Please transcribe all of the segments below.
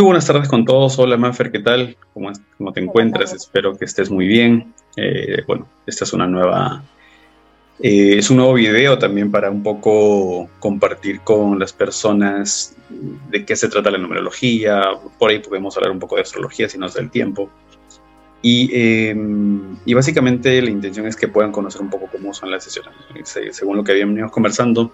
Muy buenas tardes con todos. Hola Mafer, ¿qué tal? ¿Cómo, cómo te encuentras? Espero que estés muy bien. Eh, bueno, esta es una nueva, eh, es un nuevo video también para un poco compartir con las personas de qué se trata la numerología. Por ahí podemos hablar un poco de astrología si nos da el tiempo. Y, em, y, básicamente la intención es que puedan conocer un poco cómo son las sesiones. Según lo que habíamos conversando,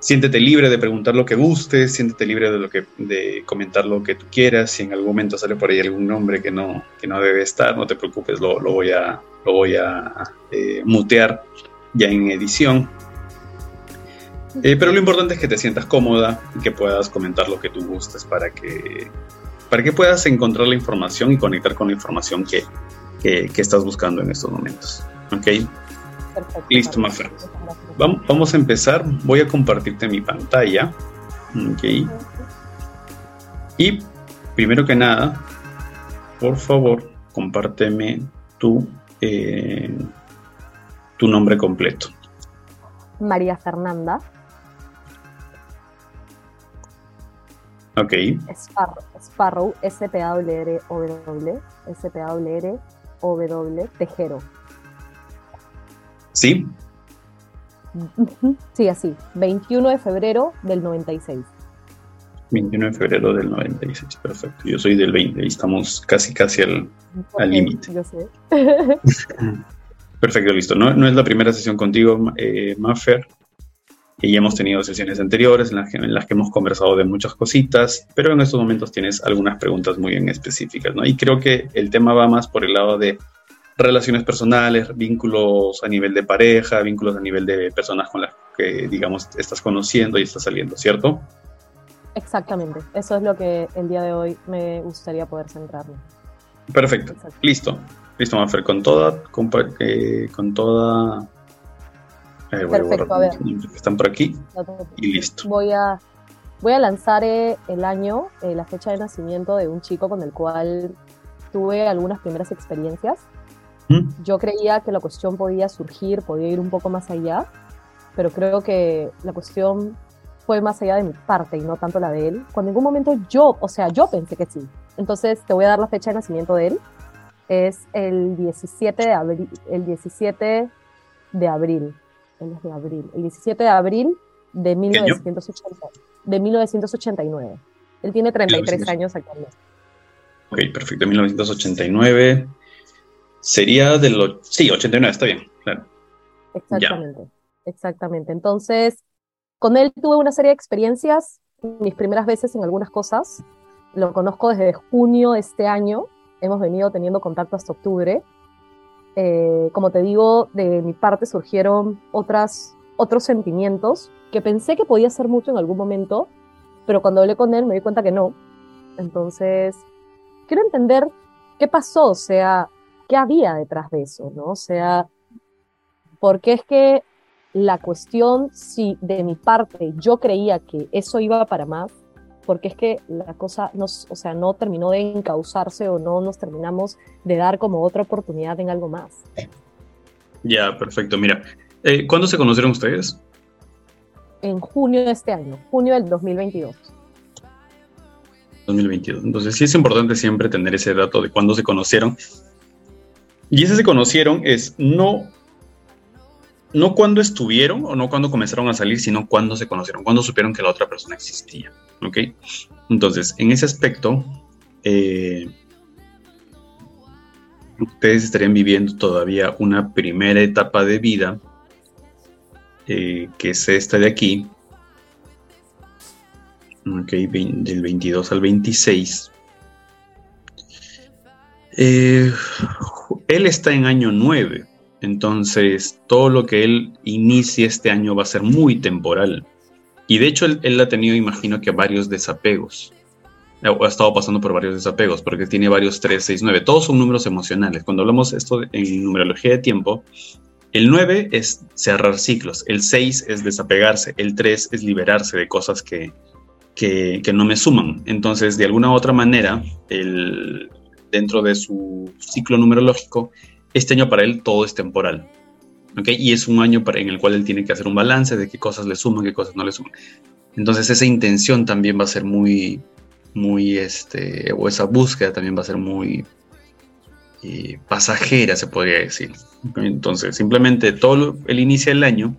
siéntete libre de preguntar lo que gustes, siéntete libre de, lo que, de comentar lo que tú quieras. Si en algún momento sale por ahí algún nombre que no, que no debe estar, no te preocupes, lo, lo voy a, lo voy a eh, mutear ya en edición. Eh, pero lo importante es que te sientas cómoda y que puedas comentar lo que tú gustes para que para que puedas encontrar la información y conectar con la información que, que, estás buscando en estos momentos. ¿Ok? Perfecto, Listo, Mafer. Vamos, a empezar. Voy a compartirte mi pantalla. ¿Ok? Y primero que nada, por favor, compárteme tu, eh, tu nombre completo. María Fernanda. Ok. Sparrow, S-P-A-W-R-O-W, S-P-A-W-R-O-W, Tejero. ¿Sí? Sí, así. 21 de febrero del 96. 21 de febrero del 96, perfecto. Yo soy del 20 y estamos casi, casi al límite. Yo sé. perfecto, listo. No, no, es la primera sesión contigo, eh, Maffer y ya hemos tenido sesiones anteriores en las, que, en las que hemos conversado de muchas cositas, pero en estos momentos tienes algunas preguntas muy en específicas, ¿no? Y creo que el tema va más por el lado de relaciones personales, vínculos a nivel de pareja, vínculos a nivel de personas con las que, digamos, estás conociendo y estás saliendo, ¿cierto? Exactamente, eso es lo que el día de hoy me gustaría poder centrarme. Perfecto, listo, listo, Mafer, con toda, con, eh, con toda eh, Perfecto, a, ver. Están por aquí y listo. Voy a, voy a lanzar eh, el año, eh, la fecha de nacimiento de un chico con el cual tuve algunas primeras experiencias. ¿Mm? Yo creía que la cuestión podía surgir, podía ir un poco más allá, pero creo que la cuestión fue más allá de mi parte y no tanto la de él. Cuando en ningún momento yo, o sea, yo pensé que sí. Entonces te voy a dar la fecha de nacimiento de él. Es el 17 de abril, el 17 de abril el de abril, el 17 de abril de, 1980, de 1989. Él tiene 33 años actualmente. Ok, perfecto, 1989. Sería de los... Sí, 89, está bien, claro. Exactamente, exactamente. Entonces, con él tuve una serie de experiencias, mis primeras veces en algunas cosas. Lo conozco desde junio de este año. Hemos venido teniendo contacto hasta octubre. Eh, como te digo, de mi parte surgieron otras, otros sentimientos que pensé que podía ser mucho en algún momento, pero cuando hablé con él me di cuenta que no. Entonces, quiero entender qué pasó, o sea, qué había detrás de eso, ¿no? O sea, porque es que la cuestión, si de mi parte yo creía que eso iba para más, porque es que la cosa nos, o sea, no terminó de encauzarse o no nos terminamos de dar como otra oportunidad en algo más. Ya, perfecto. Mira, eh, ¿cuándo se conocieron ustedes? En junio de este año, junio del 2022. 2022. Entonces sí es importante siempre tener ese dato de cuándo se conocieron. Y ese se conocieron es no no cuando estuvieron o no cuando comenzaron a salir, sino cuando se conocieron, cuando supieron que la otra persona existía. ¿Ok? Entonces, en ese aspecto, eh, ustedes estarían viviendo todavía una primera etapa de vida, eh, que es esta de aquí, ¿ok? del 22 al 26. Eh, él está en año 9, entonces, todo lo que él inicie este año va a ser muy temporal. Y de hecho, él, ha tenido, imagino que varios desapegos. O ha estado pasando por varios desapegos, porque tiene varios 3, 6, 9. Todos son números emocionales. Cuando hablamos esto en numerología de tiempo, el 9 es cerrar ciclos, el 6 es desapegarse, el 3 es liberarse de cosas que, que, no me suman. Entonces, de alguna u otra manera, el, dentro de su ciclo numerológico, este año para él todo es temporal. ¿okay? Y es un año para, en el cual él tiene que hacer un balance de qué cosas le suman, qué cosas no le suman. Entonces esa intención también va a ser muy, muy, este, o esa búsqueda también va a ser muy eh, pasajera, se podría decir. Entonces, simplemente todo el inicio del año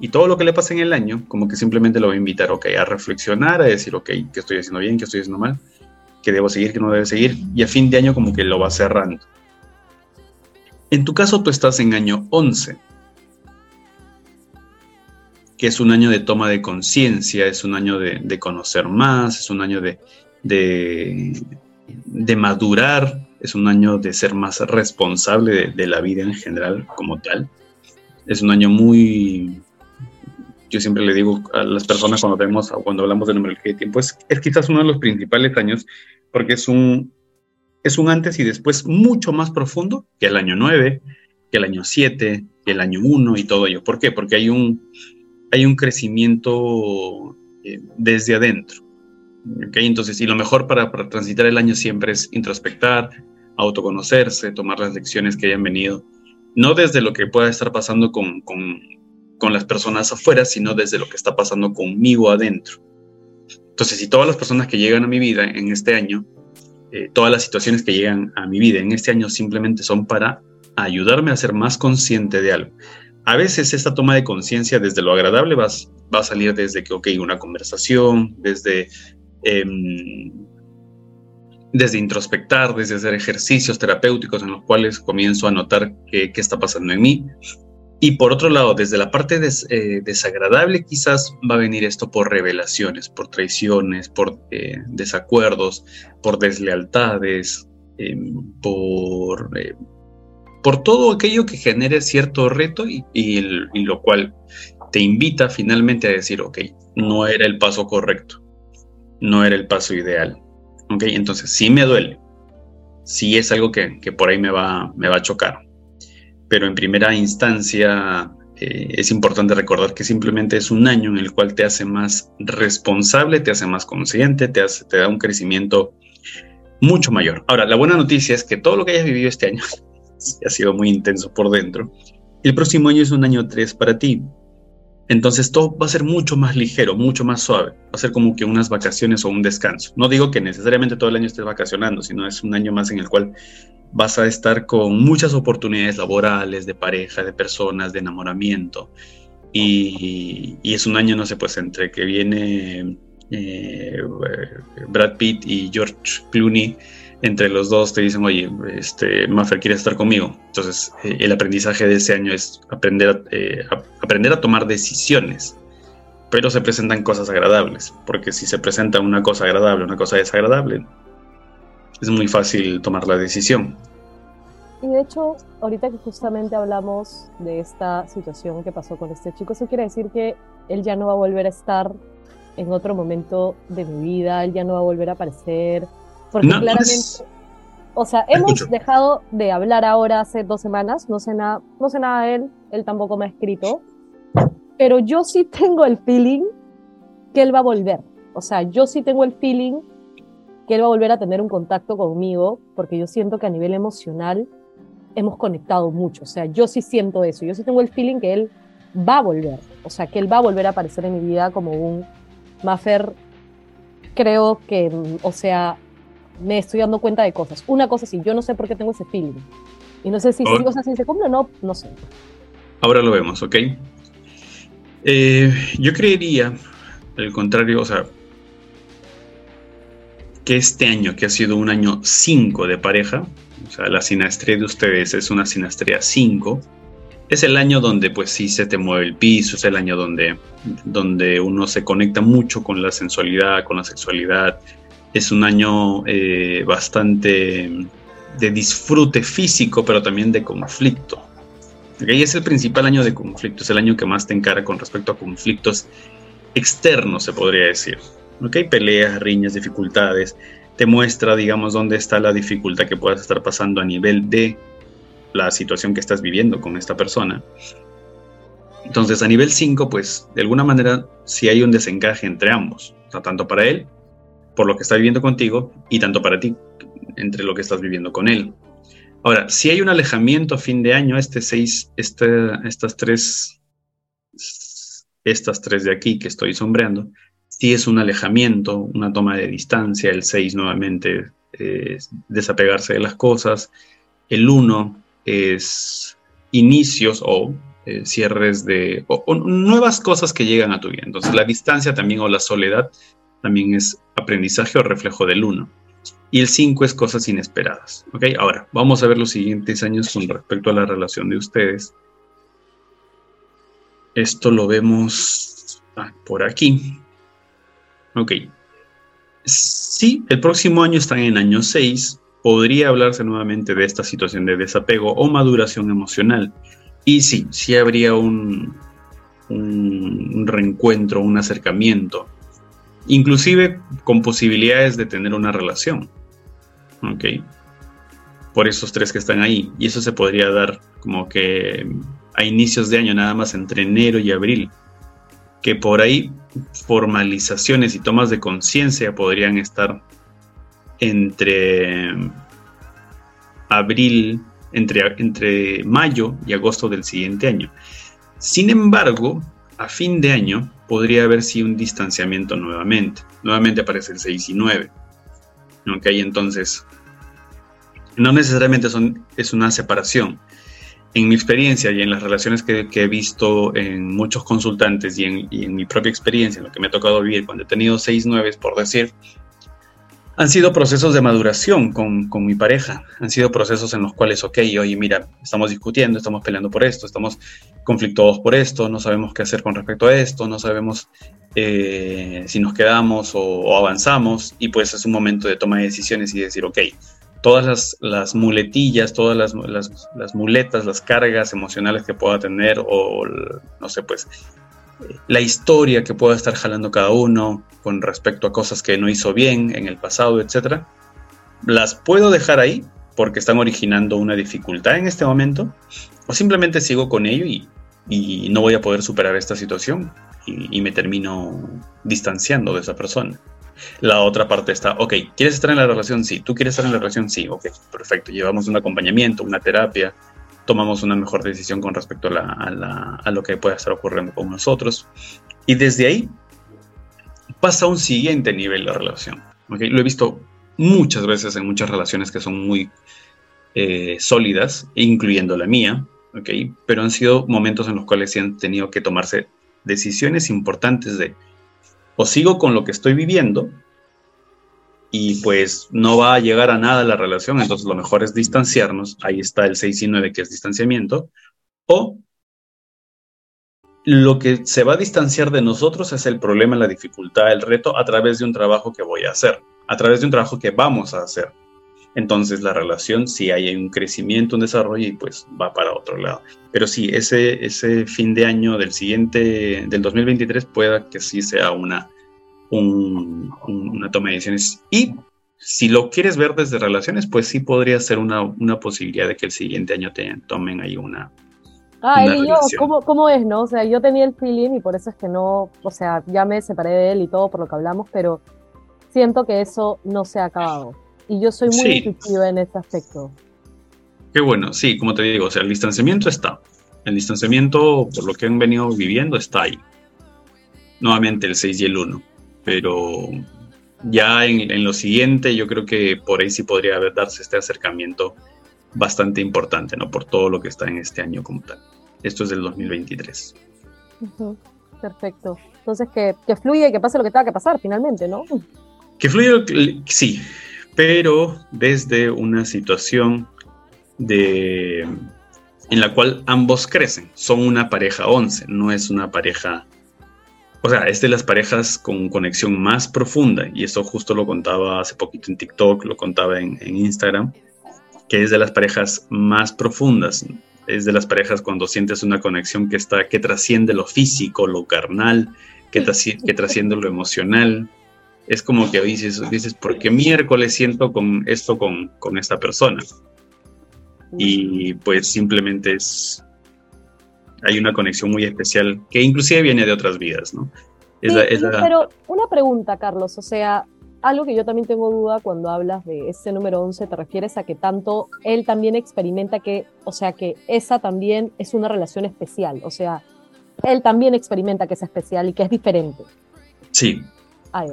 y todo lo que le pasa en el año, como que simplemente lo va a invitar, ok, a reflexionar, a decir, ok, ¿qué estoy haciendo bien, qué estoy haciendo mal, qué debo seguir, qué no debo seguir, y a fin de año como que lo va cerrando. En tu caso, tú estás en año 11, que es un año de toma de conciencia, es un año de, conocer más, es un año de, de, madurar, es un año de ser más responsable de, la vida en general como tal. Es un año muy, yo siempre le digo a las personas cuando vemos, cuando hablamos de numerología de tiempo, es, es quizás uno de los principales años porque es un, es un antes y después mucho más profundo que el año 9, que el año 7, que el año 1 y todo ello. ¿Por qué? Porque hay un, hay un crecimiento eh, desde adentro. ¿okay? Entonces, y lo mejor para, transitar el año siempre es introspectar, autoconocerse, tomar las lecciones que hayan venido, no desde lo que pueda estar pasando con, con, con las personas afuera, sino desde lo que está pasando conmigo adentro. Entonces, si todas las personas que llegan a mi vida en este año, eh, todas las situaciones que llegan a mi vida en este año simplemente son para ayudarme a ser más consciente de algo a veces esta toma de conciencia desde lo agradable va, va, a salir desde que, ok, una conversación, desde, em, desde introspectar, desde hacer ejercicios terapéuticos en los cuales comienzo a notar qué, está pasando en mí. Y por otro lado, desde la parte eh, desagradable quizás va a venir esto por revelaciones, por traiciones, por eh, desacuerdos, por deslealtades, em, por eh, por todo aquello que genere cierto reto y, lo cual te invita finalmente a decir, ok, no era el paso correcto, no era el paso ideal. Ok, entonces sí me duele, sí es algo que, por ahí me va, me va a chocar, pero en primera instancia eh, es importante recordar que simplemente es un año en el cual te hace más responsable, te hace más consciente, te, da un crecimiento mucho mayor. Ahora, la buena noticia es que todo lo que hayas vivido este año ha sido muy intenso por dentro. El próximo año es un año 3 para ti. Entonces todo va a ser mucho más ligero, mucho más suave. Va a ser como que unas vacaciones o un descanso. No digo que necesariamente todo el año estés vacacionando, sino es un año más en el cual vas a estar con muchas oportunidades laborales, de pareja, de personas, de enamoramiento. Y, es un año, no sé, pues entre que viene eh, Brad Pitt y George Clooney entre los dos te dicen, oye, este, Maffer quiere estar conmigo. Entonces, eh, el aprendizaje de ese año es aprender, eh, aprender a tomar decisiones, pero se presentan cosas agradables, porque si se presenta una cosa agradable, una cosa desagradable, es muy fácil tomar la decisión. Y de hecho, ahorita que justamente hablamos de esta situación que pasó con este chico, eso quiere decir que él ya no va a volver a estar en otro momento de mi vida, él ya no va a volver a aparecer porque claramente, o sea, hemos dejado de hablar ahora hace dos semanas, no sé, nada, no sé nada de él, él tampoco me ha escrito, pero yo sí tengo el feeling que él va a volver. O sea, yo sí tengo el feeling que él va a volver a tener un contacto conmigo, porque yo siento que a nivel emocional hemos conectado mucho. O sea, yo sí siento eso. Yo sí tengo el feeling que él va a volver. O sea, que él va a volver a aparecer en mi vida como un Maffer. Creo que, o sea, me estoy dando cuenta de cosas. Una cosa sí, yo no sé por qué tengo ese feeling. Y no sé si, si, o sea, si se cumple o no, no sé. Ahora lo vemos, ¿ok? Eh, yo creería, al contrario, o sea, que este año, que ha sido un año 5 de pareja, o sea, la sinastría de ustedes es una sinastría 5, es el año donde pues sí se te mueve el piso, es el año donde, donde uno se conecta mucho con la sensualidad, con la sexualidad, es un año eh, bastante de disfrute físico, pero también de conflicto. Y es el principal año de conflicto, es el año que más te encara con respecto a conflictos externos, se podría decir. ¿Okay? Peleas, riñas, dificultades. Te muestra, digamos, dónde está la dificultad que puedas estar pasando a nivel de la situación que estás viviendo con esta persona. Entonces, a nivel 5, pues, de alguna manera, sí hay un desencaje entre ambos, tanto para él por lo que está viviendo contigo y tanto para ti entre lo que estás viviendo con él. Ahora, si hay un alejamiento a fin de año, este, estas tres, estas tres de aquí que estoy sombreando, sí es un alejamiento, una toma de distancia, el 6 nuevamente es desapegarse de las cosas, el 1 es inicios o eh, cierres de o, nuevas cosas que llegan a tu vida. Entonces la distancia también o la soledad también es aprendizaje o reflejo del 1. Y el 5 es cosas inesperadas. ¿ok? Ahora, vamos a ver los siguientes años con respecto a la relación de ustedes. Esto lo vemos ah, por aquí. Ok. Sí, el próximo año están en año 6. Podría hablarse nuevamente de esta situación de desapego o maduración emocional. Y sí, sí habría un, un, reencuentro, un acercamiento, inclusive con posibilidades de tener una relación. ¿Ok? Por esos tres que están ahí. Y eso se podría dar como que a inicios de año, nada más entre enero y abril. Que por ahí formalizaciones y tomas de conciencia podrían estar entre abril entre, entre mayo y agosto del siguiente año. Sin embargo, a fin de año podría haber sí un distanciamiento nuevamente. Nuevamente aparece el 6 y 9. Ok, entonces, no necesariamente son, es una separación. En mi experiencia y en las relaciones que, he visto en muchos consultantes y en, y en, mi propia experiencia, en lo que me ha tocado vivir cuando he tenido 6 9, por decir, han sido procesos de maduración con, mi pareja, han sido procesos en los cuales, ok, oye, mira, estamos discutiendo, estamos peleando por esto, estamos conflictuados por esto, no sabemos qué hacer con respecto a esto, no sabemos eh, si nos quedamos o, avanzamos, y pues es un momento de toma de decisiones y decir, ok, todas las, las muletillas, todas las, las, muletas, las cargas emocionales que pueda tener, o no sé, pues la historia que pueda estar jalando cada uno con respecto a cosas que no hizo bien en el pasado, etcétera, las puedo dejar ahí porque están originando una dificultad en este momento, o simplemente sigo con ello y, no voy a poder superar esta situación y, me termino distanciando de esa persona. La otra parte está, ok, ¿quieres estar en la relación? Sí. ¿Tú quieres estar en la relación? Sí. Ok, perfecto. Llevamos un acompañamiento, una terapia, tomamos una mejor decisión con respecto a, lo que pueda estar ocurriendo con nosotros. Y desde ahí pasa a un siguiente nivel de relación. Lo he visto muchas veces en muchas relaciones que son muy eh, sólidas, incluyendo la mía, pero han sido momentos en los cuales se han tenido que tomarse decisiones importantes de o sigo con lo que estoy viviendo y pues no va a llegar a nada la relación, entonces lo mejor es distanciarnos, ahí está el 6 y 9 que es distanciamiento, o lo que se va a distanciar de nosotros es el problema, la dificultad, el reto a través de un trabajo que voy a hacer, a través de un trabajo que vamos a hacer. Entonces la relación, si hay un crecimiento, un desarrollo, y pues va para otro lado. Pero sí, ese, ese fin de año del siguiente, del 2023, pueda que sí sea una una toma de decisiones. Y si lo quieres ver desde relaciones, pues sí podría ser una, posibilidad de que el siguiente año te tomen ahí una. Ah, él y yo, ¿cómo, ¿cómo, es, no? O sea, yo tenía el feeling y por eso es que no, o sea, ya me separé de él y todo por lo que hablamos, pero siento que eso no se ha acabado. Y yo soy muy intuitiva en ese aspecto. Qué bueno, sí, como te digo, o sea, el distanciamiento está. El distanciamiento, por lo que han venido viviendo, está ahí. Nuevamente el 6 y el 1 pero ya en, lo siguiente yo creo que por ahí sí podría darse este acercamiento bastante importante, ¿no? Por todo lo que está en este año como tal. Esto es del 2023. Perfecto. Entonces que, que fluya y que pase lo que tenga que pasar finalmente, ¿no? Que fluya, sí, pero desde una situación de en la cual ambos crecen. Son una pareja 11, no es una pareja o sea, es de las parejas con conexión más profunda, y eso justo lo contaba hace poquito en TikTok, lo contaba en, Instagram, que es de las parejas más profundas, es de las parejas cuando sientes una conexión que, está, que trasciende lo físico, lo carnal, que, que trasciende lo emocional. Es como que dices, dices, ¿por qué miércoles siento con esto con, con esta persona? Y pues simplemente es, hay una conexión muy especial que inclusive viene de otras vidas, ¿no? Pero una pregunta, Carlos, o sea, algo que yo también tengo duda cuando hablas de ese número 11, ¿te refieres a que tanto él también experimenta que, o sea, que esa también es una relación especial? O sea, él también experimenta que es especial y que es diferente. Sí,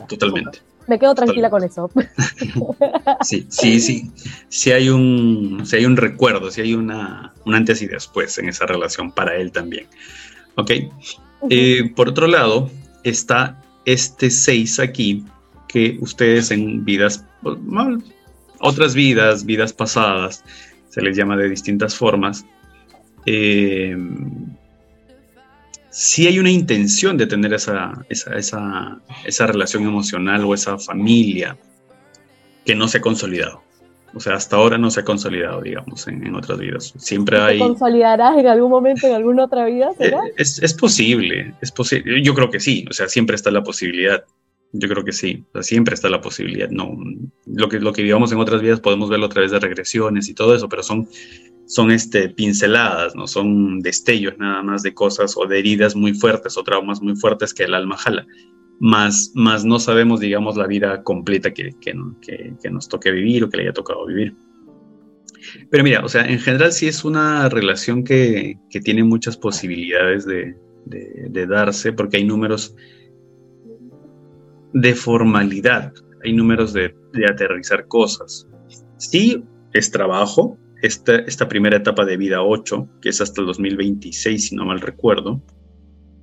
Totalmente. Me quedo tranquila con eso. Sí, sí, sí. Si hay un, si hay un recuerdo, si hay una, un antes y después en esa relación para él también. ¿Ok? Eh, por otro lado, está este 6 aquí, que ustedes en vidas, otras vidas, vidas pasadas, se les llama de distintas formas, eh, si hay una intención de tener esa, esa, relación emocional o esa familia que no se ha consolidado. O sea, hasta ahora no se ha consolidado, digamos, en, otras vidas. Siempre hay... ¿Se consolidará en algún momento, en alguna otra vida? Eh, es, posible, es posible. Yo creo que sí, o sea, siempre está la posibilidad. Yo creo que sí, siempre está la posibilidad. No, lo que, lo que vivamos en otras vidas podemos verlo a través de regresiones y todo eso, pero son son este, pinceladas, no son destellos nada más de cosas o de heridas muy fuertes o traumas muy fuertes que el alma jala. Más, más no sabemos, digamos, la vida completa que, que, que, nos toque vivir o que le haya tocado vivir. Pero mira, o sea, en general sí es una relación que, que tiene muchas posibilidades de, de, darse porque hay números de formalidad, hay números de, de aterrizar cosas. Sí, es trabajo, esta, primera etapa de vida 8, que es hasta el 2026, si no mal recuerdo,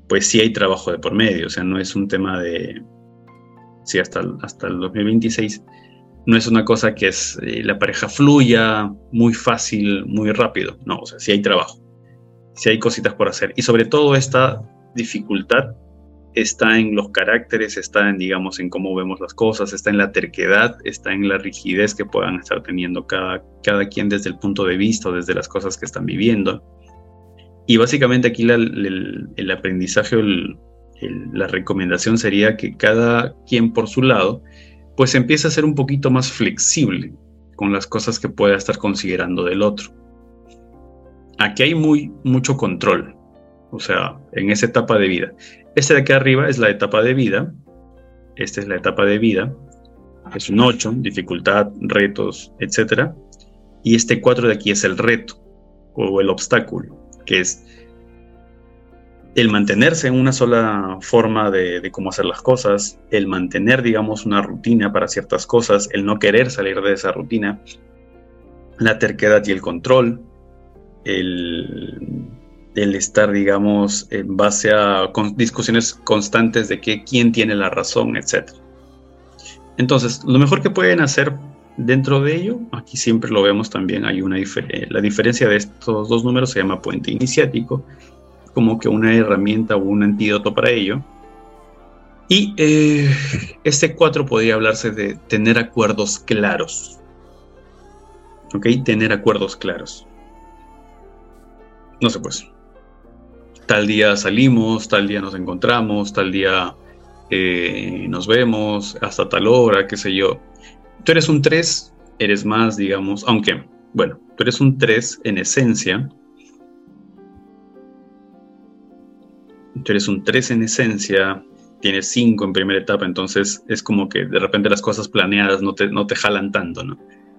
pues sí hay trabajo de por medio, o sea, no es un tema de, sí, hasta, hasta el 2026, no es una cosa que es eh, la pareja fluya muy fácil, muy rápido, no, o sea, sí hay trabajo, sí hay cositas por hacer, y sobre todo esta dificultad está en los caracteres, está en, digamos, en cómo vemos las cosas, está en la terquedad, está en la rigidez que puedan estar teniendo cada, cada quien desde el punto de vista, desde las cosas que están viviendo. Y básicamente aquí el, aprendizaje, la recomendación sería que cada quien por su lado, pues empiece a ser un poquito más flexible con las cosas que pueda estar considerando del otro. Aquí hay muy, mucho control, o sea, en esa etapa de vida. Este de aquí arriba es la etapa de vida. Esta es la etapa de vida. Es un 8, dificultad, retos, etc. Y este 4 de aquí es el reto o el obstáculo, que es el mantenerse en una sola forma de, de, cómo hacer las cosas, el mantener, digamos, una rutina para ciertas cosas, el no querer salir de esa rutina, la terquedad y el control, el el estar, digamos, en base a discusiones constantes de que quién tiene la razón, etc. Entonces, lo mejor que pueden hacer dentro de ello, aquí siempre lo vemos también, hay una diferencia, la diferencia de estos dos números se llama puente iniciático, como que una herramienta o un antídoto para ello. Y eh, este 4 podría hablarse de tener acuerdos claros. ¿Ok? Tener acuerdos claros. No sé, pues tal día salimos, tal día nos encontramos, tal día eh, nos vemos, hasta tal hora, qué sé yo. Tú eres un 3, eres más, digamos, aunque, bueno, tú eres un 3 en esencia. Tú eres un 3 en esencia, tienes 5 en primera etapa, entonces es como que de repente las cosas planeadas no te, no te jalan tanto, ¿no?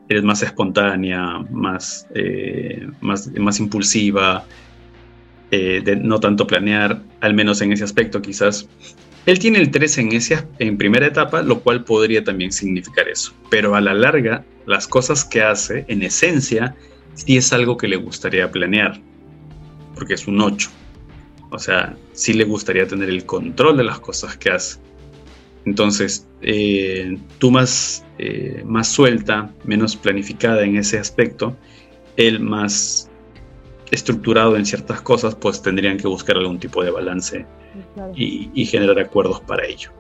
Eres más espontánea, más, eh, más, más impulsiva, eh, de no tanto planear, al menos en ese aspecto quizás. Él tiene el 3 en, ese, en primera etapa, lo cual podría también significar eso. Pero a la larga, las cosas que hace, en esencia, sí es algo que le gustaría planear, porque es un 8. O sea, sí le gustaría tener el control de las cosas que hace. Entonces, eh, tú más, eh, más suelta, menos planificada en ese aspecto, él más estructurado en ciertas cosas, pues tendrían que buscar algún tipo de balance y, generar acuerdos para ello.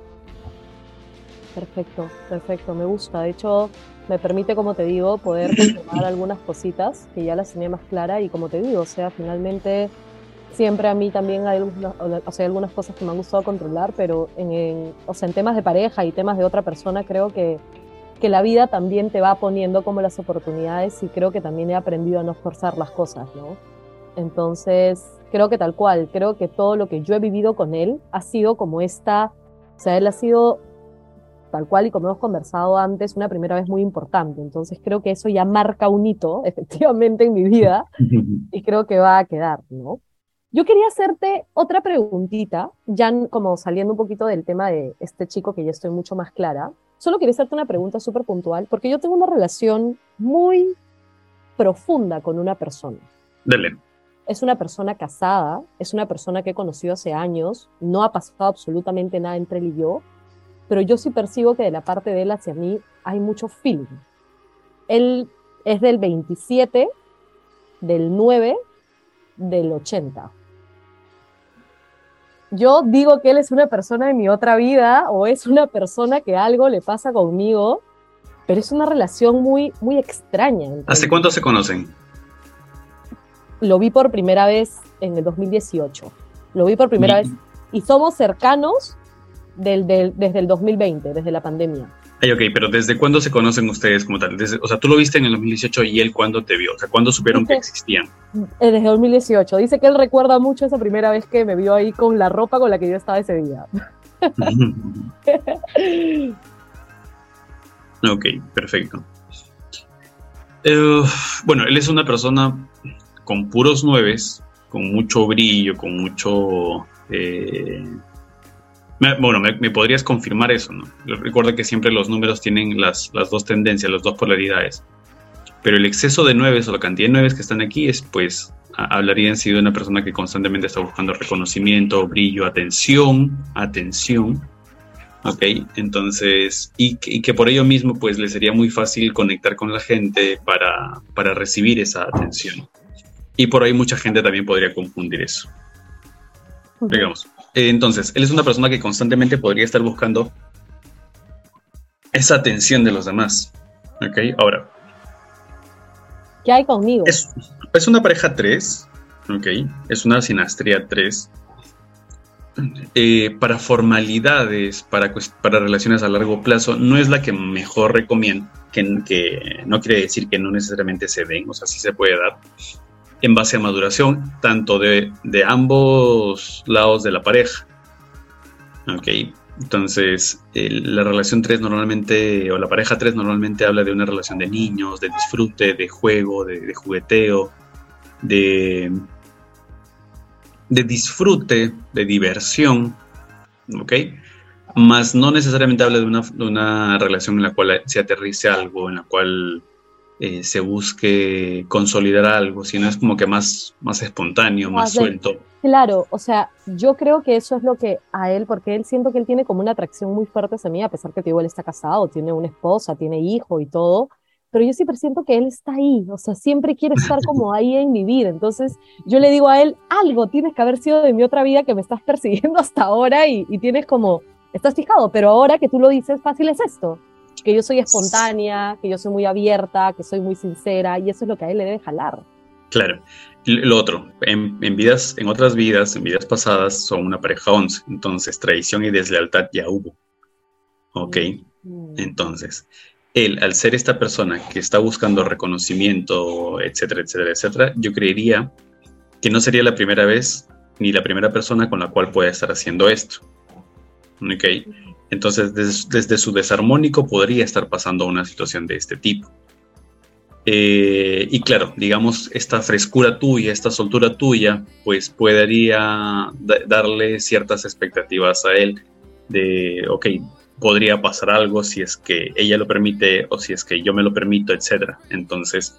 Perfecto, perfecto, me gusta. De hecho, me permite, como te digo, poder confirmar algunas cositas que ya las tenía más claras y como te digo, o sea, finalmente siempre a mí también hay, o sea, algunas cosas que me han gustado controlar, pero en, o sea, en temas de pareja y temas de otra persona creo que, que la vida también te va poniendo como las oportunidades y creo que también he aprendido a no forzar las cosas, ¿no? Entonces, creo que tal cual, creo que todo lo que yo he vivido con él ha sido como esta, o sea, él ha sido tal cual y como hemos conversado antes, una primera vez muy importante. Entonces, creo que eso ya marca un hito, efectivamente, en mi vida y creo que va a quedar, ¿no? Yo quería hacerte otra preguntita, ya como saliendo un poquito del tema de este chico que ya estoy mucho más clara. Solo quería hacerte una pregunta súper puntual, porque yo tengo una relación muy profunda con una persona. Dele. Es una persona casada, es una persona que he conocido hace años, no ha pasado absolutamente nada entre él y yo, pero yo sí percibo que de la parte de él hacia mí hay mucho feeling. Él es del 27, del 9, del 80. Yo digo que él es una persona de mi otra vida o es una persona que algo le pasa conmigo, pero es una relación muy, muy extraña. ¿Hace cuánto se conocen? Lo vi por primera vez en el 2018. Lo vi por primera vez. Y somos cercanos del, desde el 2020, desde la pandemia. Ay, ok, pero ¿desde cuándo se conocen ustedes como tal? o sea, tú lo viste en el 2018 y él cuándo te vio, o sea, ¿cuándo supieron que existían? Eh, desde 2018. Dice que él recuerda mucho esa primera vez que me vio ahí con la ropa con la que yo estaba ese día. ok, perfecto. Eh, bueno, él es una persona con puros nueves, con mucho brillo, con mucho... Eh, bueno, me, podrías confirmar eso, ¿no? Recuerda que siempre los números tienen las, las dos tendencias, las dos polaridades. Pero el exceso de nueves o la cantidad de nueves que están aquí es, pues, hablaría en sí de una persona que constantemente está buscando reconocimiento, brillo, atención, atención. ¿Ok? Entonces, y, que por ello mismo, pues, le sería muy fácil conectar con la gente para, para recibir esa atención. Y por ahí mucha gente también podría confundir eso. Digamos. Eh, entonces, él es una persona que constantemente podría estar buscando esa atención de los demás. ¿Ok? Ahora. ¿Qué hay conmigo? Es, es una pareja 3. ¿Ok? Es una sinastría 3. Eh, para formalidades, para, para relaciones a largo plazo, no es la que mejor recomiendo, que, que no quiere decir que no necesariamente se den, o sea, sí se puede dar, en base a maduración, tanto de, ambos lados de la pareja. Ok, entonces la relación 3 normalmente, o la pareja 3 normalmente habla de una relación de niños, de disfrute, de juego, de, jugueteo, de, de disfrute, de diversión. Ok, más no necesariamente habla de una, de una relación en la cual se aterrice algo, en la cual eh, se busque consolidar algo, sino es como que más, más espontáneo, más suelto. Claro, o sea, yo creo que eso es lo que a él, porque él siento que él tiene como una atracción muy fuerte hacia mí, a pesar que él está casado, tiene una esposa, tiene hijo y todo, pero yo siempre siento que él está ahí, o sea, siempre quiere estar como ahí en mi vida. Entonces yo le digo a él, algo tienes que haber sido de mi otra vida que me estás persiguiendo hasta ahora y, y tienes como, estás fijado, pero ahora que tú lo dices, fácil es esto que yo soy espontánea, que yo soy muy abierta, que soy muy sincera, y eso es lo que a él le debe jalar. Claro. Lo otro, en, vidas, en otras vidas, en vidas pasadas, son una pareja 11, entonces traición y deslealtad ya hubo. ¿Ok? Mm. Entonces, él, al ser esta persona que está buscando reconocimiento, etcétera, etcétera, etcétera, yo creería que no sería la primera vez ni la primera persona con la cual pueda estar haciendo esto. ¿Ok? Entonces, desde, su desarmónico podría estar pasando una situación de este tipo. Eh, y claro, digamos, esta frescura tuya, esta soltura tuya, pues podría darle ciertas expectativas a él de, ok, podría pasar algo si es que ella lo permite o si es que yo me lo permito, etc. Entonces,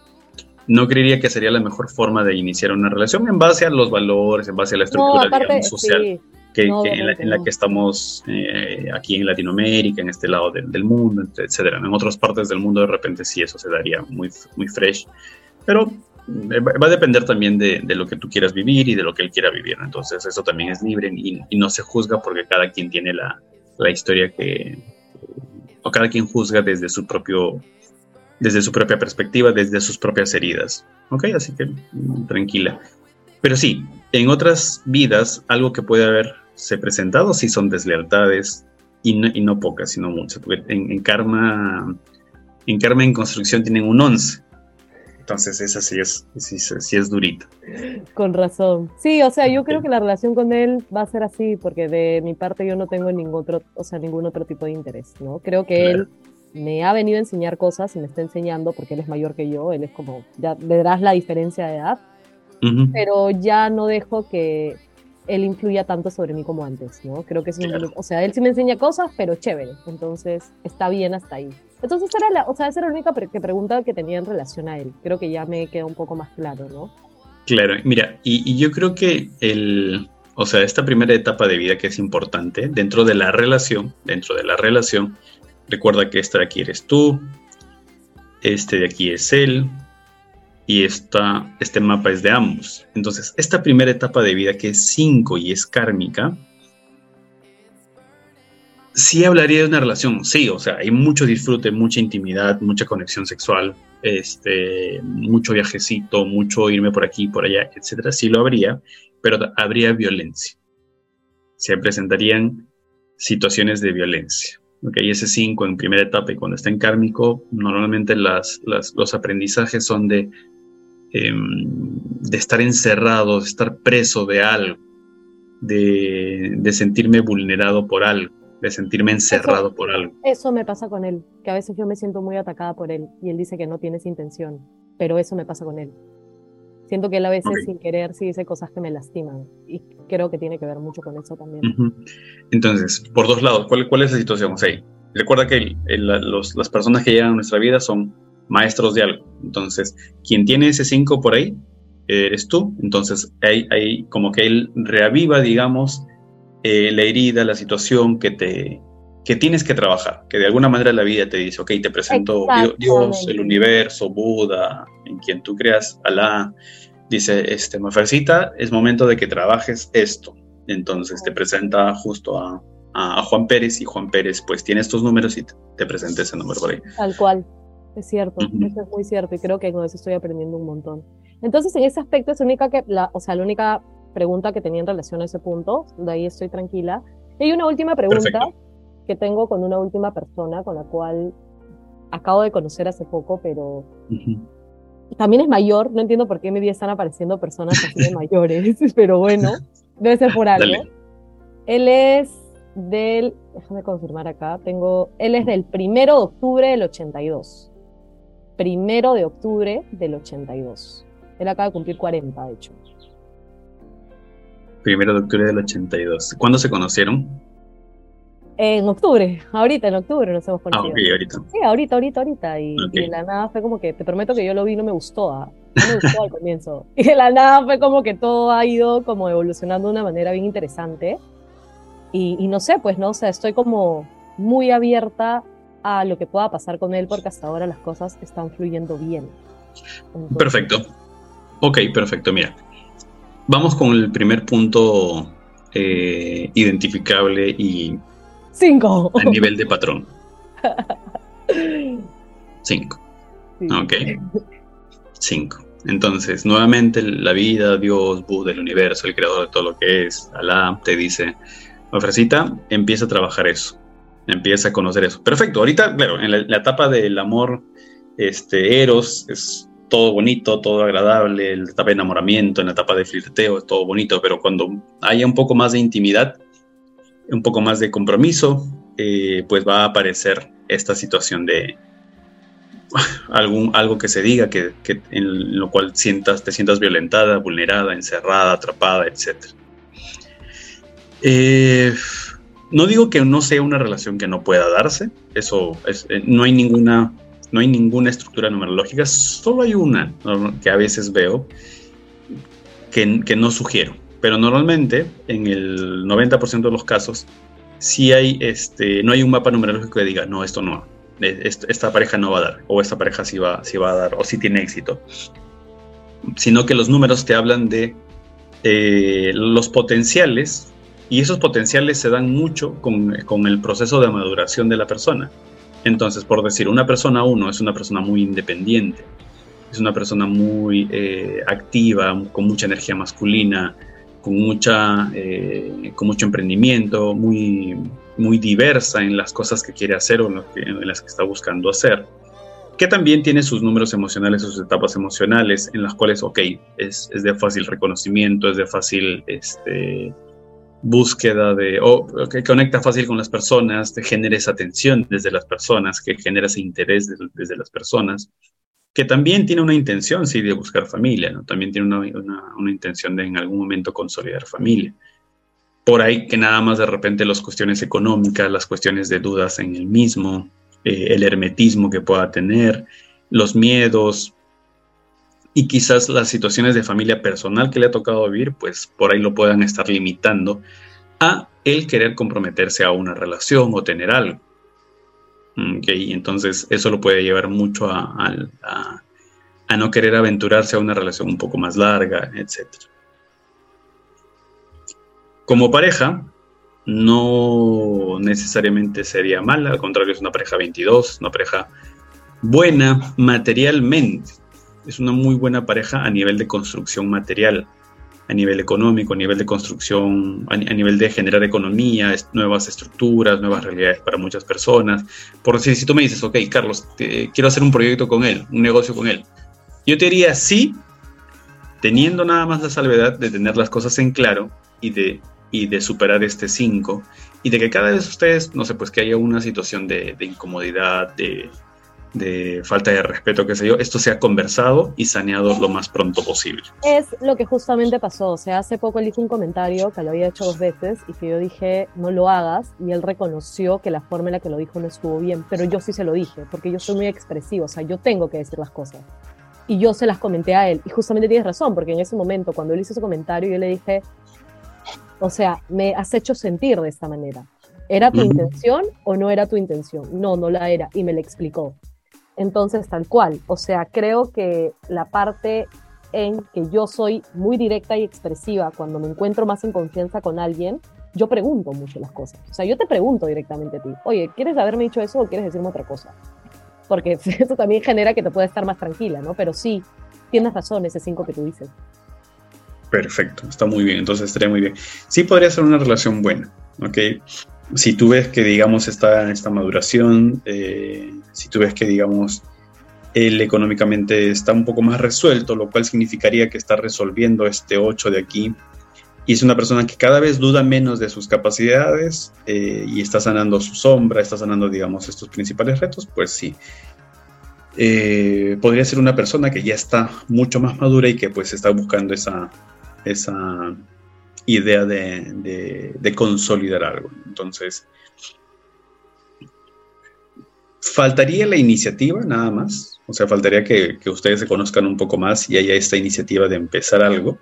no creería que sería la mejor forma de iniciar una relación en base a los valores, en base a la estructura social en, la, que estamos eh, aquí en Latinoamérica, en este lado del, mundo, etcétera. En otras partes del mundo de repente sí eso se daría muy, muy fresh, pero eh, va a depender también de, lo que tú quieras vivir y de lo que él quiera vivir. Entonces eso también es libre y, no se juzga porque cada quien tiene la, la historia que, o cada quien juzga desde su propio desde su propia perspectiva, desde sus propias heridas. ¿Ok? Así que mm, tranquila. Pero sí, en otras vidas, algo que puede haberse presentado sí son deslealtades y no, y no pocas, sino muchas, porque en, karma, en karma en construcción tienen un 11. Entonces esa sí es, sí, sí es durita. Con razón. Sí, o sea, yo creo que la relación con él va a ser así, porque de mi parte yo no tengo ningún otro, o sea, ningún otro tipo de interés, ¿no? Creo que él me ha venido a enseñar cosas y me está enseñando porque él es mayor que yo, él es como, ya verás la diferencia de edad, pero ya no dejo que él influya tanto sobre mí como antes, ¿no? Creo que es un... O sea, él sí me enseña cosas, pero chévere, entonces está bien hasta ahí. Entonces, era la, o sea, esa era la única pregunta que tenía en relación a él. Creo que ya me queda un poco más claro, ¿no? Claro, mira, y, y yo creo que el, o sea, esta primera etapa de vida que es importante dentro de la relación, dentro de la relación, recuerda que esta de aquí eres tú, este de aquí es él, y esta, este mapa es de ambos. Entonces, esta primera etapa de vida que es 5 y es kármica, sí hablaría de una relación, sí, o sea, hay mucho disfrute, mucha intimidad, mucha conexión sexual, este, mucho viajecito, mucho irme por aquí, por allá, etcétera, sí lo habría, pero habría violencia. Se presentarían situaciones de violencia. Okay, ese 5 en primera etapa y cuando está en kármico, normalmente las, los aprendizajes son de Em, de estar encerrado, de estar preso de algo, de, sentirme vulnerado por algo, de sentirme encerrado por algo. Eso me pasa con él, que a veces yo me siento muy atacada por él y él dice que no tienes intención, pero eso me pasa con él. Siento que él a veces sin querer sí dice cosas que me lastiman y creo que tiene que ver mucho con eso también. Entonces, por dos lados, ¿cuál, cuál es la situación? O recuerda que las personas que llegan a nuestra vida son maestros de algo. Entonces, quien tiene ese 5 por ahí, eres tú. Entonces, hay, como que él reaviva, digamos, eh, la herida, la situación que te que tienes que trabajar, que de alguna manera la vida te dice, ok, te presento Dios, el universo, Buda, en quien tú creas, Alá, dice, este, Mafercita, es momento de que trabajes esto. Entonces te presenta justo a, a, Juan Pérez y Juan Pérez pues tiene estos números y te, te presenta ese número por ahí. Tal cual. Es cierto, eso es muy cierto y creo que con eso estoy aprendiendo un montón. Entonces, en ese aspecto es única que, la, o sea, la única pregunta que tenía en relación a ese punto, de ahí estoy tranquila. Y hay una última pregunta que tengo con una última persona con la cual acabo de conocer hace poco, pero también es mayor, no entiendo por qué en mi día están apareciendo personas así de mayores, pero bueno, debe ser por algo. Él es del, déjame confirmar acá, tengo, él es del primero de octubre del 82 primero de octubre del 82. Él acaba de cumplir 40, de hecho. Primero de octubre del 82. ¿Cuándo se conocieron? En octubre, ahorita en octubre nos hemos conocido. Ah, ok, ahorita. Sí, ahorita, ahorita, ahorita. Y, de la nada fue como que, te prometo que yo lo vi y no me gustó. ¿ah? No me gustó al comienzo. Y de la nada fue como que todo ha ido como evolucionando de una manera bien interesante. Y, y no sé, pues no, o sea, estoy como muy abierta a lo que pueda pasar con él, porque hasta ahora las cosas están fluyendo bien. perfecto. Ok, perfecto. Mira, vamos con el primer punto eh, identificable y... Cinco. A nivel de patrón. Cinco. Ok. Cinco. Entonces, nuevamente la vida, Dios, Buda, el universo, el creador de todo lo que es, Alá, te dice, ofrecita, empieza a trabajar eso empieza a conocer eso. Perfecto, ahorita, claro, en la, etapa del amor, este, Eros, es todo bonito, todo agradable, en la etapa de enamoramiento, en la etapa de flirteo, es todo bonito, pero cuando haya un poco más de intimidad, un poco más de compromiso, eh, pues va a aparecer esta situación de algún, algo que se diga, que, en lo cual sientas, te sientas violentada, vulnerada, encerrada, atrapada, etc. Eh, no digo que no sea una relación que no pueda darse, eso es, eh, no hay ninguna no hay ninguna estructura numerológica, solo hay una que a veces veo que, que no sugiero, pero normalmente en el 90% de los casos sí hay este no hay un mapa numerológico que diga, no, esto no, esta pareja no va a dar, o esta pareja sí va, sí va a dar, o sí tiene éxito, sino que los números te hablan de eh, los potenciales y esos potenciales se dan mucho con, el proceso de maduración de la persona. Entonces, por decir, una persona uno es una persona muy independiente, es una persona muy eh, activa, con mucha energía masculina, con, mucha, eh, con mucho emprendimiento, muy, muy diversa en las cosas que quiere hacer o en, las que está buscando hacer, que también tiene sus números emocionales, sus etapas emocionales, en las cuales, ok, es, es de fácil reconocimiento, es de fácil este, búsqueda de, o que conecta fácil con las personas, que genera esa atención desde las personas, que genera ese interés desde las personas, que también tiene una intención, sí, de buscar familia, ¿no? También tiene una, intención de en algún momento consolidar familia. Por ahí que nada más de repente las cuestiones económicas, las cuestiones de dudas en el mismo, eh, el hermetismo que pueda tener, los miedos y quizás las situaciones de familia personal que le ha tocado vivir, pues por ahí lo puedan estar limitando a el querer comprometerse a una relación o tener algo. Okay, entonces eso lo puede llevar mucho a, no querer aventurarse a una relación un poco más larga, etc. Como pareja, no necesariamente sería mala, al contrario, es una pareja 22, una pareja buena materialmente. Es una muy buena pareja a nivel de construcción material a nivel económico, a nivel de construcción, a, nivel de generar economía, nuevas estructuras, nuevas realidades para muchas personas. Por decir, si tú me dices, ok, Carlos, quiero hacer un proyecto con él, un negocio con él, yo te diría sí, teniendo nada más la salvedad de tener las cosas en claro y de, y de superar este 5 y de que cada vez ustedes, no sé, pues que haya una situación de incomodidad, de, de falta de respeto, qué sé yo, esto se ha conversado y saneado lo más pronto posible. Es lo que justamente pasó, o sea, hace poco él hizo un comentario que lo había hecho dos veces y que yo dije, no lo hagas, y él reconoció que la forma en la que lo dijo no estuvo bien, pero yo sí se lo dije, porque yo soy muy expresivo, o sea, yo tengo que decir las cosas. Y yo se las comenté a él, y justamente tienes razón, porque en ese momento, cuando él hizo ese comentario, yo le dije, o sea, me has hecho sentir de esta manera. ¿Era tu intención o no era tu intención? No, no la era. Y me lo explicó. Entonces, tal cual. O sea, creo que la parte en que yo soy muy directa y expresiva cuando me encuentro más en confianza con alguien, yo pregunto mucho las cosas. O sea, yo te pregunto directamente a ti, oye, ¿quieres haberme dicho eso o quieres decirme otra cosa? Porque eso también genera que te pueda estar más tranquila, ¿no? Pero sí, tienes razón, ese cinco que tú dices. Perfecto, está muy bien, entonces estaría muy bien. Sí podría ser una relación buena, ¿ok? Si tú ves que, digamos, está esta maduración, eh, si tú ves que, digamos, él económicamente está un poco más resuelto, lo cual significaría que está resolviendo este 8 de aquí, y es una persona que cada vez duda menos de sus capacidades eh, y está sanando su sombra, está sanando, digamos, estos principales retos, pues sí. Eh, podría ser una persona que ya está mucho más madura y que pues está buscando esa, esa idea de, consolidar algo. Entonces, faltaría la iniciativa nada más, o sea, faltaría que, ustedes se conozcan un poco más y haya esta iniciativa de empezar algo.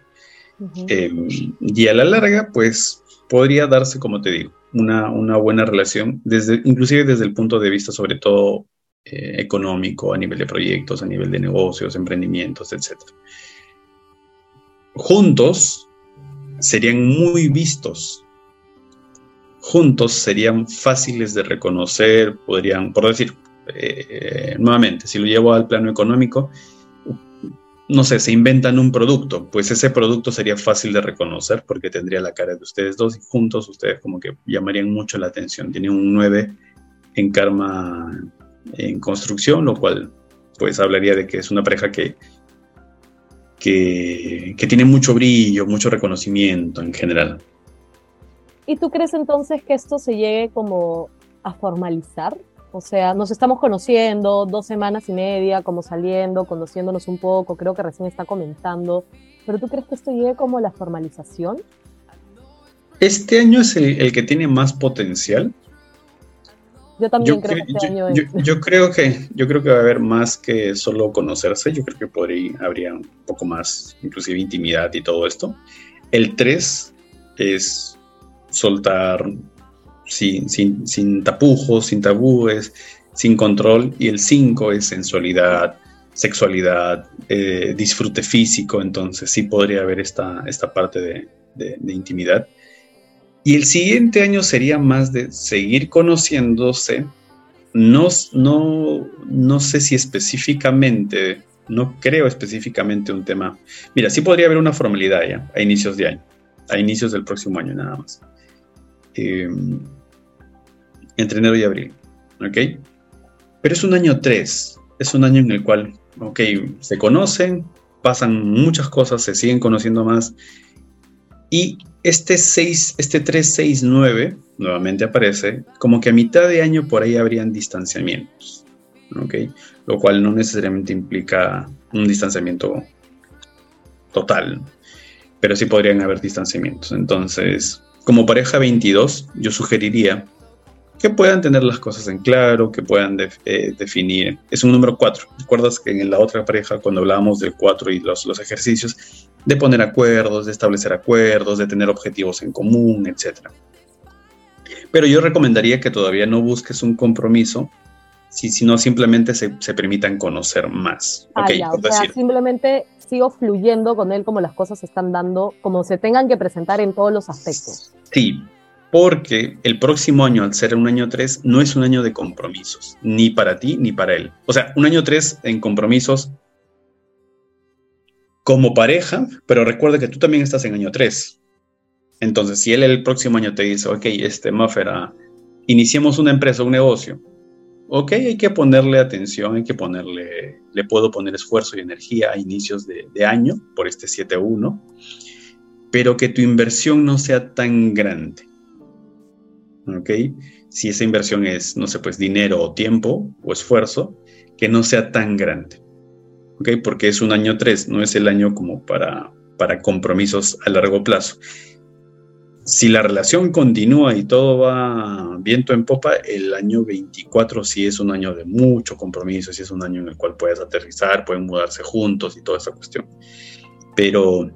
Em, y a la larga, pues podría darse, como te digo, una, buena relación, desde, inclusive desde el punto de vista sobre todo eh, económico, a nivel de proyectos, a nivel de negocios, emprendimientos, etc. Juntos, serían muy vistos. Juntos serían fáciles de reconocer, podrían, por decir, eh, nuevamente, si lo llevo al plano económico, no sé, se inventan un producto, pues ese producto sería fácil de reconocer porque tendría la cara de ustedes dos y juntos ustedes como que llamarían mucho la atención. Tienen un 9 en karma en construcción, lo cual pues hablaría de que es una pareja que que, tiene mucho brillo, mucho reconocimiento en general. ¿Y tú crees entonces que esto se llegue como a formalizar? O sea, nos estamos conociendo dos semanas y media, como saliendo, conociéndonos un poco, creo que recién está comenzando, pero ¿tú crees que esto llegue como a la formalización? Este año es el que tiene más potencial, yo también creo que este año yo, creo que yo creo que va a haber más que solo conocerse. Yo creo que podría, habría un poco más, inclusive intimidad y todo esto. El 3 es soltar sin, sin, sin tapujos, sin tabúes, sin control. Y el 5 es sensualidad, sexualidad, eh, disfrute físico. Entonces sí podría haber esta, esta parte de, de intimidad. Y el siguiente año sería más de seguir conociéndose. No, no, no sé si específicamente, no creo específicamente un tema. Mira, sí podría haber una formalidad ya a inicios de año, a inicios del próximo año nada más. Em, entre enero y abril, ¿ok? Pero es un año 3, es un año en el cual, ok, se conocen, pasan muchas cosas, se siguen conociendo más y este 6, este 369 nuevamente aparece como que a mitad de año por ahí habrían distanciamientos. ¿ok? lo cual no necesariamente implica un distanciamiento total, pero sí podrían haber distanciamientos. Entonces, como pareja 22, yo sugeriría que puedan tener las cosas en claro, que puedan eh, definir. Es un número 4. ¿Recuerdas que en la otra pareja, cuando hablábamos del 4 y los, los ejercicios, de poner acuerdos, de establecer acuerdos, de tener objetivos en común, etcétera? Pero yo recomendaría que todavía no busques un compromiso, si, sino simplemente se, se permitan conocer más. Ah, o sea, simplemente sigo fluyendo con él como las cosas se están dando, como se tengan que presentar en todos los aspectos. Sí, porque el próximo año, al ser un año 3, no es un año de compromisos, ni para ti ni para él. O sea, un año 3 en compromisos como pareja, pero recuerda que tú también estás en año 3. Entonces, si él el próximo año te dice, ok, este Muffer, iniciemos una empresa, un negocio, ok, hay que ponerle atención, hay que ponerle, le puedo poner esfuerzo y energía a inicios de, de año por este 7-1, pero que tu inversión no sea tan grande. ¿Ok? Si esa inversión es, no sé, pues dinero o tiempo o esfuerzo, que no sea tan grande. ¿Ok? Porque es un año 3, no es el año como para, para compromisos a largo plazo si la relación continúa y todo va viento en popa, el año 24 sí es un año de mucho compromiso, sí es un año en el cual puedes aterrizar, pueden mudarse juntos y toda esa cuestión. Pero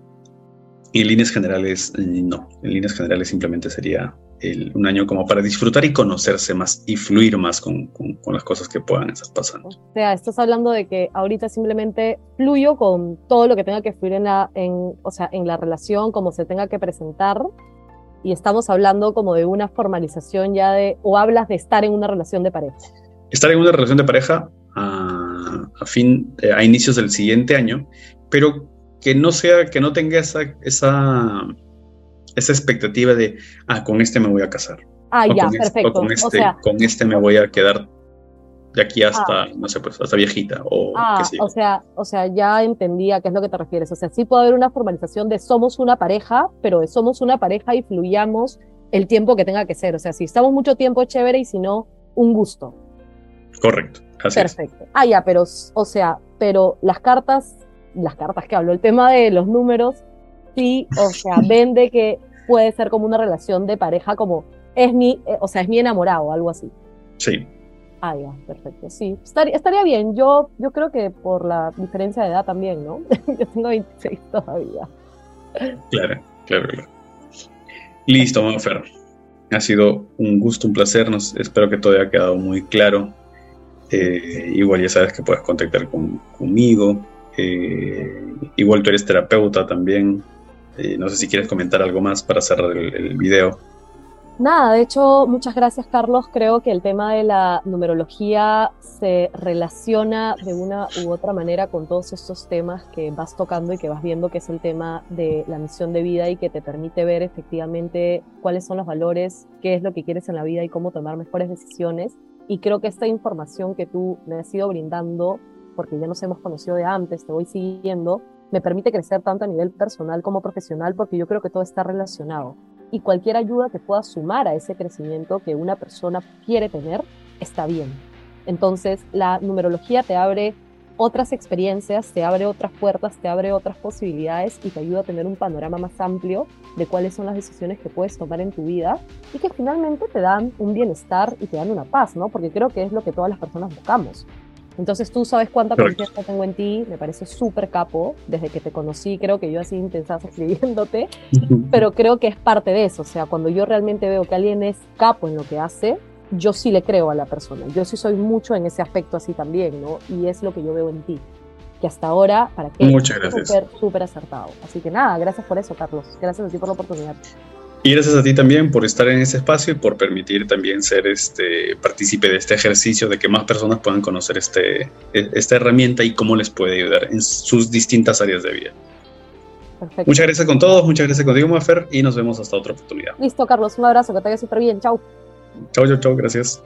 en líneas generales, no. En líneas generales simplemente sería un año como para disfrutar y conocerse más y fluir más con, las cosas que puedan estar pasando. O sea, estás hablando de que ahorita simplemente fluyo con todo lo que tenga que fluir en la, en, o sea, en la relación, como se tenga que presentar y estamos hablando como de una formalización ya de, o hablas de estar en una relación de pareja. Estar en una relación de pareja a, a fin, eh, a inicios del siguiente año, pero que no sea, que no tenga esa, esa, esa expectativa de, ah, con este me voy a casar. Ah, ya, este, perfecto. con, este, con este me voy a quedar de aquí hasta, ah. no sé, pues hasta viejita o ah, O sea, o sea, ya entendía a qué es lo que te refieres. O sea, sí puede haber una formalización de somos una pareja, pero de somos una pareja y fluyamos el tiempo que tenga que ser. O sea, si estamos mucho tiempo, chévere, y si no, un gusto. Correcto. Perfecto. Ah, ya, pero, o sea, pero las cartas, las cartas que hablo, el tema de los números, sí, o sea, vende que puede ser como una relación de pareja, como es mi, eh, o sea, es mi enamorado, algo así. Sí, Ah, ya, perfecto. Sí, estaría, estaría bien. Yo, yo creo que por la diferencia de edad también, ¿no? yo tengo 26 todavía. Claro, claro, claro. Listo, Manfer. Ha sido un gusto, un placer. Nos, espero que todo haya quedado muy claro. Eh, igual ya sabes que puedes contactar conmigo. Eh, igual tú eres terapeuta también. Eh, no sé si quieres comentar algo más para cerrar el, el video. Nada, de hecho, muchas gracias Carlos. Creo que el tema de la numerología se relaciona de una u otra manera con todos estos temas que vas tocando y que vas viendo, que es el tema de la misión de vida y que te permite ver efectivamente cuáles son los valores, qué es lo que quieres en la vida y cómo tomar mejores decisiones. Y creo que esta información que tú me has ido brindando, porque ya nos hemos conocido de antes, te voy siguiendo, me permite crecer tanto a nivel personal como profesional, porque yo creo que todo está relacionado y cualquier ayuda que pueda sumar a ese crecimiento que una persona quiere tener está bien. Entonces, la numerología te abre otras experiencias, te abre otras puertas, te abre otras posibilidades y te ayuda a tener un panorama más amplio de cuáles son las decisiones que puedes tomar en tu vida y que finalmente te dan un bienestar y te dan una paz, ¿no? Porque creo que es lo que todas las personas buscamos. Entonces tú sabes cuánta confianza tengo en ti, me parece súper capo, desde que te conocí creo que yo así intensas escribiéndote, pero creo que es parte de eso, o sea, cuando yo realmente veo que alguien es capo en lo que hace, yo sí le creo a la persona, yo sí soy mucho en ese aspecto así también, ¿no? Y es lo que yo veo en ti, que hasta ahora, para que Muchas gracias. súper, súper acertado. Así que nada, gracias por eso, Carlos, gracias a ti por la oportunidad. Y gracias a ti también por estar en ese espacio y por permitir también ser este partícipe de este ejercicio de que más personas puedan conocer este, e, esta herramienta y cómo les puede ayudar en sus distintas áreas de vida. Perfecto. Muchas gracias con todos, muchas gracias contigo, Mafer, y nos vemos hasta otra oportunidad. Listo, Carlos, un abrazo, que te vaya súper bien, chao. Chao, chao, chao, gracias.